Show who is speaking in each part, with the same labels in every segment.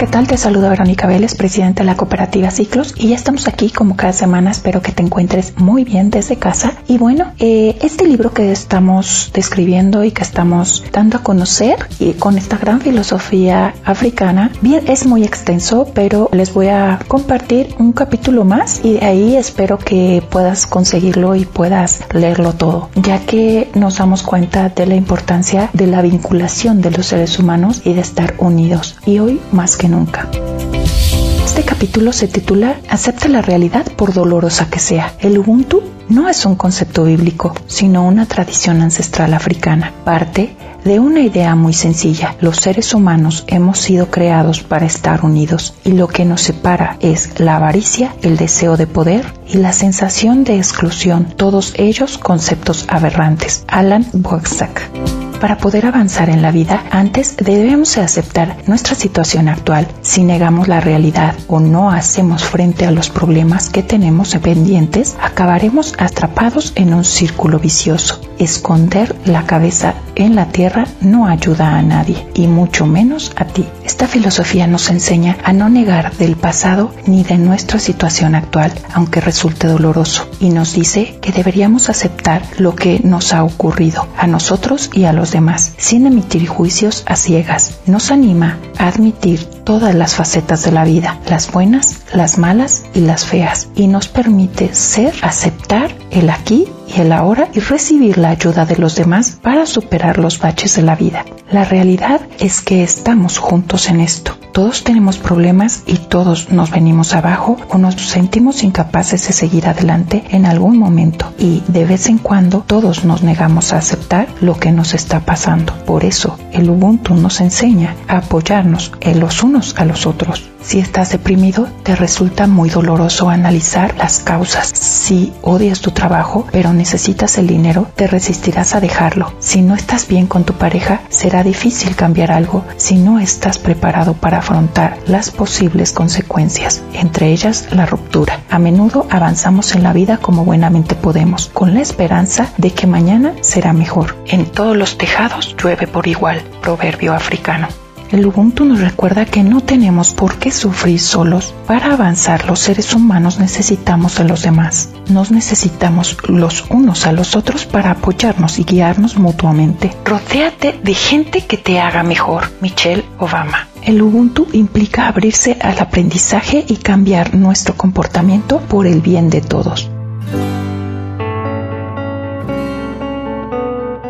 Speaker 1: ¿qué tal? Te saluda Verónica Vélez, presidenta de la cooperativa Ciclos y ya estamos aquí como cada semana. Espero que te encuentres muy bien desde casa. Y bueno, eh, este libro que estamos describiendo y que estamos dando a conocer y con esta gran filosofía africana, bien, es muy extenso, pero les voy a compartir un capítulo más y de ahí espero que puedas conseguirlo y puedas leerlo todo, ya que nos damos cuenta de la importancia de la vinculación de los seres humanos y de estar unidos. Y hoy más que nunca. Este capítulo se titula Acepta la realidad por dolorosa que sea. El Ubuntu no es un concepto bíblico, sino una tradición ancestral africana. Parte de una idea muy sencilla. Los seres humanos hemos sido creados para estar unidos y lo que nos separa es la avaricia, el deseo de poder y la sensación de exclusión, todos ellos conceptos aberrantes. Alan Boxack. Para poder avanzar en la vida, antes debemos aceptar nuestra situación actual. Si negamos la realidad o no hacemos frente a los problemas que tenemos pendientes, acabaremos atrapados en un círculo vicioso. Esconder la cabeza en la tierra no ayuda a nadie, y mucho menos a ti. Esta filosofía nos enseña a no negar del pasado ni de nuestra situación actual, aunque resulte doloroso, y nos dice que deberíamos aceptar lo que nos ha ocurrido a nosotros y a los demás, sin emitir juicios a ciegas. Nos anima a admitir todas las facetas de la vida, las buenas, las malas y las feas, y nos permite ser, aceptar el aquí y el ahora y recibir la ayuda de los demás para superar los baches de la vida. La realidad es que estamos juntos en esto. Todos tenemos problemas y todos nos venimos abajo o nos sentimos incapaces de seguir adelante en algún momento y de vez en cuando todos nos negamos a aceptar lo que nos está pasando. Por eso el Ubuntu nos enseña a apoyarnos en los unos a los otros. Si estás deprimido, te resulta muy doloroso analizar las causas. Si odias tu trabajo, pero necesitas el dinero, te resistirás a dejarlo. Si no estás bien con tu pareja, será difícil cambiar algo si no estás preparado para afrontar las posibles consecuencias, entre ellas la ruptura. A menudo avanzamos en la vida como buenamente podemos, con la esperanza de que mañana será mejor. En todos los tejados llueve por igual, proverbio africano. El Ubuntu nos recuerda que no tenemos por qué sufrir solos. Para avanzar los seres humanos necesitamos a los demás. Nos necesitamos los unos a los otros para apoyarnos y guiarnos mutuamente. Rodéate de gente que te haga mejor. Michelle Obama. El Ubuntu implica abrirse al aprendizaje y cambiar nuestro comportamiento por el bien de todos.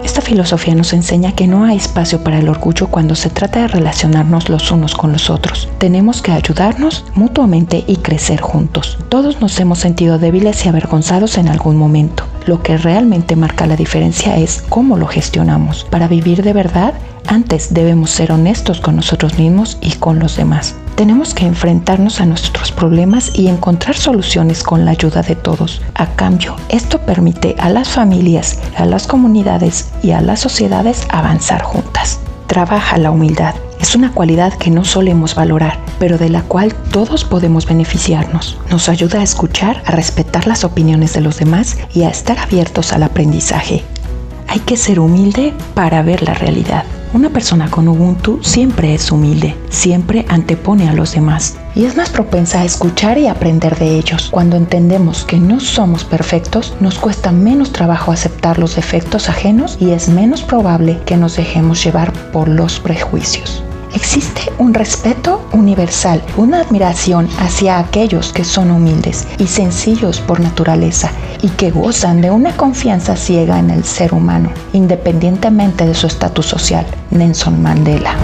Speaker 1: Esta filosofía nos enseña que no hay espacio para el orgullo cuando se trata de relacionarnos los unos con los otros. Tenemos que ayudarnos mutuamente y crecer juntos. Todos nos hemos sentido débiles y avergonzados en algún momento. Lo que realmente marca la diferencia es cómo lo gestionamos. Para vivir de verdad, antes debemos ser honestos con nosotros mismos y con los demás. Tenemos que enfrentarnos a nuestros problemas y encontrar soluciones con la ayuda de todos. A cambio, esto permite a las familias, a las comunidades y a las sociedades avanzar juntas. Trabaja la humildad. Es una cualidad que no solemos valorar, pero de la cual todos podemos beneficiarnos. Nos ayuda a escuchar, a respetar las opiniones de los demás y a estar abiertos al aprendizaje. Hay que ser humilde para ver la realidad. Una persona con Ubuntu siempre es humilde, siempre antepone a los demás y es más propensa a escuchar y aprender de ellos. Cuando entendemos que no somos perfectos, nos cuesta menos trabajo aceptar los defectos ajenos y es menos probable que nos dejemos llevar por los prejuicios. Existe un respeto universal, una admiración hacia aquellos que son humildes y sencillos por naturaleza y que gozan de una confianza ciega en el ser humano, independientemente de su estatus social. Nelson Mandela.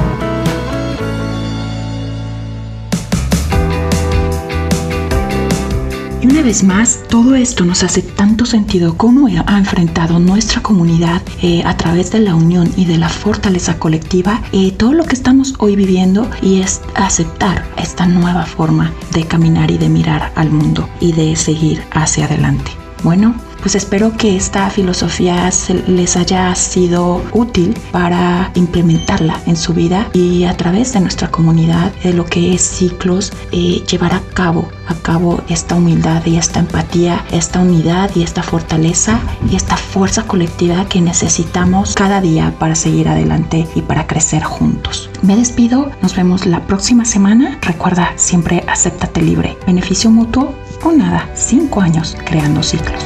Speaker 1: Una vez más, todo esto nos hace tanto sentido cómo ha enfrentado nuestra comunidad eh, a través de la unión y de la fortaleza colectiva eh, todo lo que estamos hoy viviendo y es aceptar esta nueva forma de caminar y de mirar al mundo y de seguir hacia adelante. Bueno, pues espero que esta filosofía les haya sido útil para implementarla en su vida y a través de nuestra comunidad de lo que es ciclos eh, llevar a cabo a cabo esta humildad y esta empatía, esta unidad y esta fortaleza y esta fuerza colectiva que necesitamos cada día para seguir adelante y para crecer juntos. Me despido, nos vemos la próxima semana. Recuerda, siempre acéptate libre. Beneficio mutuo o nada, cinco años creando ciclos.